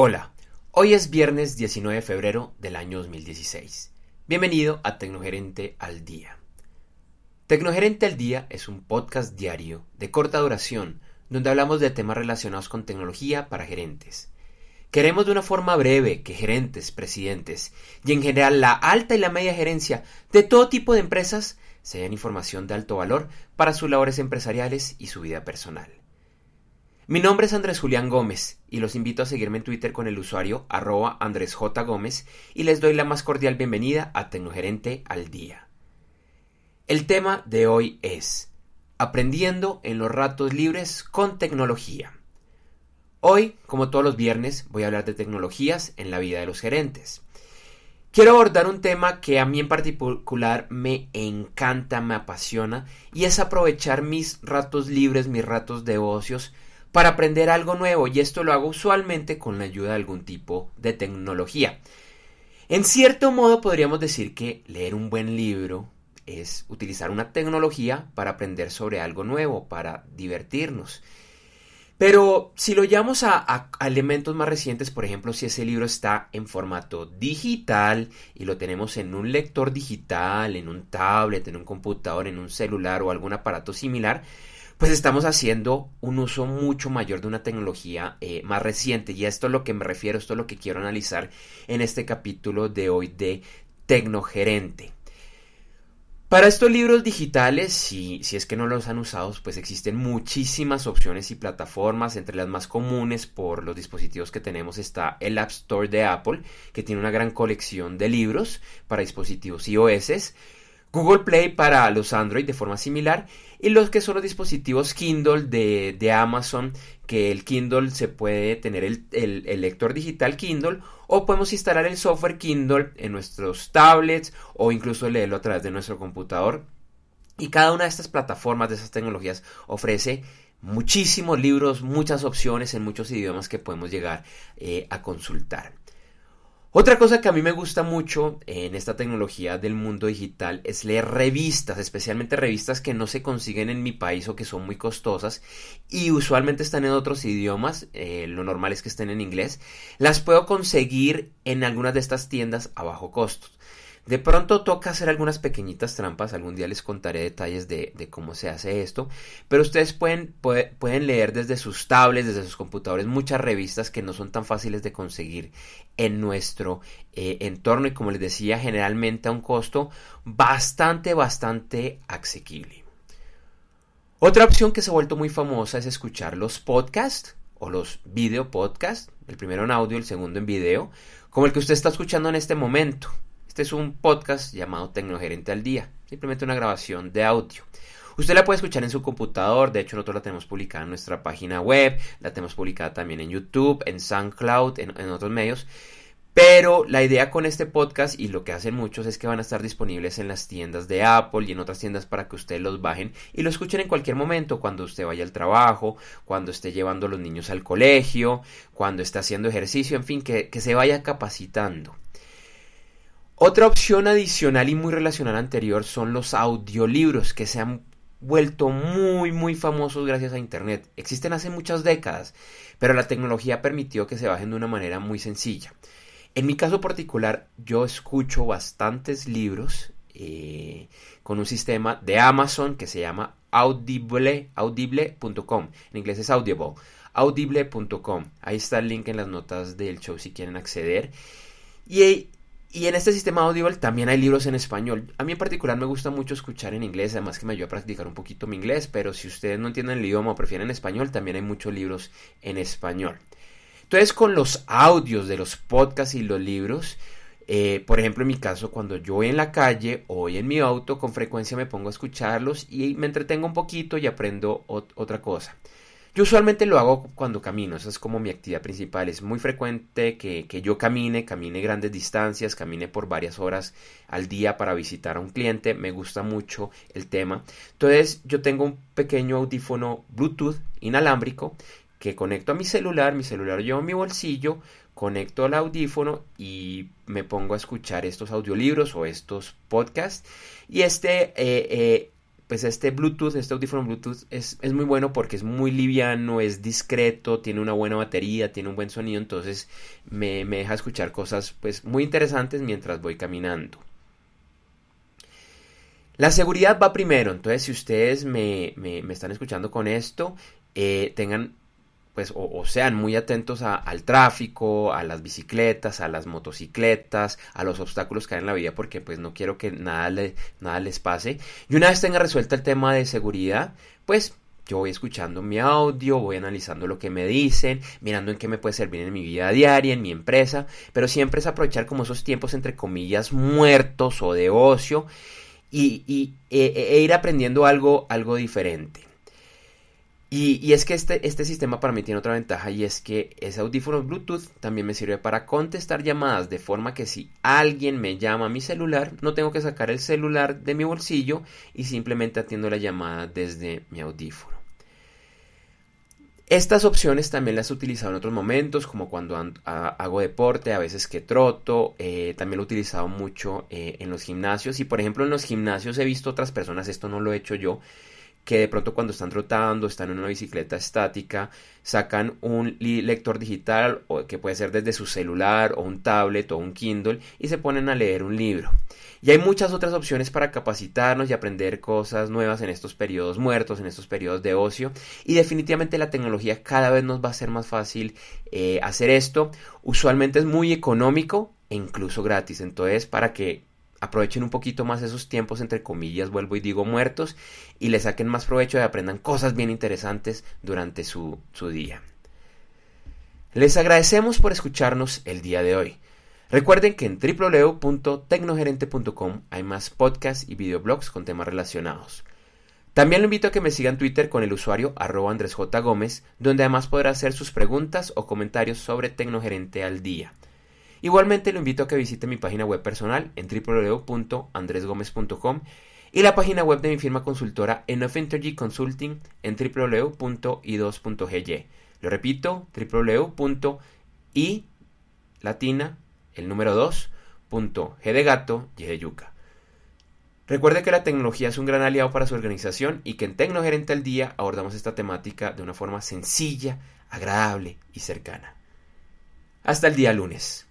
Hola, hoy es viernes 19 de febrero del año 2016. Bienvenido a Tecnogerente al Día. Tecnogerente al Día es un podcast diario de corta duración donde hablamos de temas relacionados con tecnología para gerentes. Queremos de una forma breve que gerentes, presidentes y en general la alta y la media gerencia de todo tipo de empresas se den información de alto valor para sus labores empresariales y su vida personal. Mi nombre es Andrés Julián Gómez y los invito a seguirme en Twitter con el usuario arroba Andrés J. Gómez y les doy la más cordial bienvenida a Tecnogerente al Día. El tema de hoy es Aprendiendo en los ratos libres con tecnología. Hoy, como todos los viernes, voy a hablar de tecnologías en la vida de los gerentes. Quiero abordar un tema que a mí en particular me encanta, me apasiona, y es aprovechar mis ratos libres, mis ratos de ocios, para aprender algo nuevo y esto lo hago usualmente con la ayuda de algún tipo de tecnología. En cierto modo podríamos decir que leer un buen libro es utilizar una tecnología para aprender sobre algo nuevo, para divertirnos. Pero si lo llevamos a, elementos más recientes, por ejemplo, si ese libro está en formato digital y lo tenemos en un lector digital, en un tablet, en un computador, en un celular o algún aparato similar, pues estamos haciendo un uso mucho mayor de una tecnología eh, más reciente. Y esto es lo que me refiero, esto es lo que quiero analizar en este capítulo de hoy de Tecnogerente. Para estos libros digitales, si, si es que no los han usado, pues existen muchísimas opciones y plataformas. Entre las más comunes por los dispositivos que tenemos está el App Store de Apple, que tiene una gran colección de libros para dispositivos iOS. Google Play para los Android de forma similar y los que son los dispositivos Kindle de, Amazon que el Kindle se puede tener el, lector digital Kindle o podemos instalar el software Kindle en nuestros tablets o incluso leerlo a través de nuestro computador y cada una de estas plataformas de esas tecnologías ofrece muchísimos libros, muchas opciones en muchos idiomas que podemos llegar eh, a consultar. Otra cosa que a mí me gusta mucho en esta tecnología del mundo digital es leer revistas, especialmente revistas que no se consiguen en mi país o que son muy costosas y usualmente están en otros idiomas, eh, lo normal es que estén en inglés, las puedo conseguir en algunas de estas tiendas a bajo costo. De pronto toca hacer algunas pequeñitas trampas, algún día les contaré detalles de, cómo se hace esto, pero ustedes pueden, pueden leer desde sus tablets, desde sus computadores, muchas revistas que no son tan fáciles de conseguir en nuestro eh, entorno y como les decía, generalmente a un costo bastante, bastante asequible. Otra opción que se ha vuelto muy famosa es escuchar los podcasts o los video podcasts, el primero en audio, el segundo en video, como el que usted está escuchando en este momento. Este es un podcast llamado Tecnogerente al Día, simplemente una grabación de audio. Usted la puede escuchar en su computador, de hecho nosotros la tenemos publicada en nuestra página web, la tenemos publicada también en YouTube, en SoundCloud, en, en otros medios. Pero la idea con este podcast y lo que hacen muchos es que van a estar disponibles en las tiendas de Apple y en otras tiendas para que ustedes los bajen y lo escuchen en cualquier momento, cuando usted vaya al trabajo, cuando esté llevando a los niños al colegio, cuando esté haciendo ejercicio, en fin, que, que se vaya capacitando. Otra opción adicional y muy relacionada anterior son los audiolibros que se han vuelto muy muy famosos gracias a internet. Existen hace muchas décadas, pero la tecnología permitió que se bajen de una manera muy sencilla. En mi caso particular, yo escucho bastantes libros eh, con un sistema de Amazon que se llama audible, audible.com. En inglés es audible. Audible.com. Ahí está el link en las notas del show si quieren acceder. Y y en este sistema Audible también hay libros en español. A mí en particular me gusta mucho escuchar en inglés, además que me ayuda a practicar un poquito mi inglés, pero si ustedes no entienden el idioma o prefieren español, también hay muchos libros en español. Entonces con los audios de los podcasts y los libros, eh, por ejemplo en mi caso, cuando yo voy en la calle o voy en mi auto, con frecuencia me pongo a escucharlos y me entretengo un poquito y aprendo otra cosa. Yo usualmente lo hago cuando camino, esa es como mi actividad principal. Es muy frecuente que, yo camine, camine grandes distancias, camine por varias horas al día para visitar a un cliente. Me gusta mucho el tema. Entonces yo tengo un pequeño audífono Bluetooth inalámbrico que conecto a mi celular, mi celular llevo en mi bolsillo, conecto al audífono y me pongo a escuchar estos audiolibros o estos podcasts. Y este eh, eh, pues este Bluetooth, este audífono Bluetooth es, es, muy bueno porque es muy liviano, es discreto, tiene una buena batería, tiene un buen sonido, entonces me, me deja escuchar cosas pues muy interesantes mientras voy caminando. La seguridad va primero, entonces si ustedes me, me, están escuchando con esto, eh, tengan pues o, sean muy atentos al tráfico, a las bicicletas, a las motocicletas, a los obstáculos que hay en la vida, porque pues no quiero que nada, nada les pase. Y una vez tenga resuelto el tema de seguridad, pues yo voy escuchando mi audio, voy analizando lo que me dicen, mirando en qué me puede servir en mi vida diaria, en mi empresa, pero siempre es aprovechar como esos tiempos entre comillas muertos o de ocio y, e, e ir aprendiendo algo, algo diferente. Y, es que este, este sistema para mí tiene otra ventaja y es que ese audífono Bluetooth también me sirve para contestar llamadas de forma que si alguien me llama a mi celular, no tengo que sacar el celular de mi bolsillo y simplemente atiendo la llamada desde mi audífono. Estas opciones también las he utilizado en otros momentos, como cuando hago deporte, a veces que troto, eh, también lo he utilizado mucho eh, en los gimnasios y por ejemplo en los gimnasios he visto otras personas, esto no lo he hecho yo, que de pronto cuando están trotando, están en una bicicleta estática, sacan un lector digital o que puede ser desde su celular o un tablet o un Kindle y se ponen a leer un libro. Y hay muchas otras opciones para capacitarnos y aprender cosas nuevas en estos periodos muertos, en estos periodos de ocio. Y definitivamente la tecnología cada vez nos va a ser más fácil eh, hacer esto. Usualmente es muy económico e incluso gratis. Entonces, para que aprovechen un poquito más esos tiempos, entre comillas, vuelvo y digo muertos, y le saquen más provecho y aprendan cosas bien interesantes durante su, su día. Les agradecemos por escucharnos el día de hoy. Recuerden que en www.tecnogerente.com hay más podcasts y videoblogs con temas relacionados. También lo invito a que me sigan Twitter con el usuario arroba Andrés J. Gómez, donde además podrá hacer sus preguntas o comentarios sobre Tecnogerente al día. Igualmente lo invito a que visite mi página web personal en www.andresgomez.com y la página web de mi firma consultora Enough Energy Consulting en www.i2.gy. Lo repito, www.i latina, el número 2, G de gato, Y de yuca. Recuerde que la tecnología es un gran aliado para su organización y que en Tecnogerente al Día abordamos esta temática de una forma sencilla, agradable y cercana. Hasta el día lunes.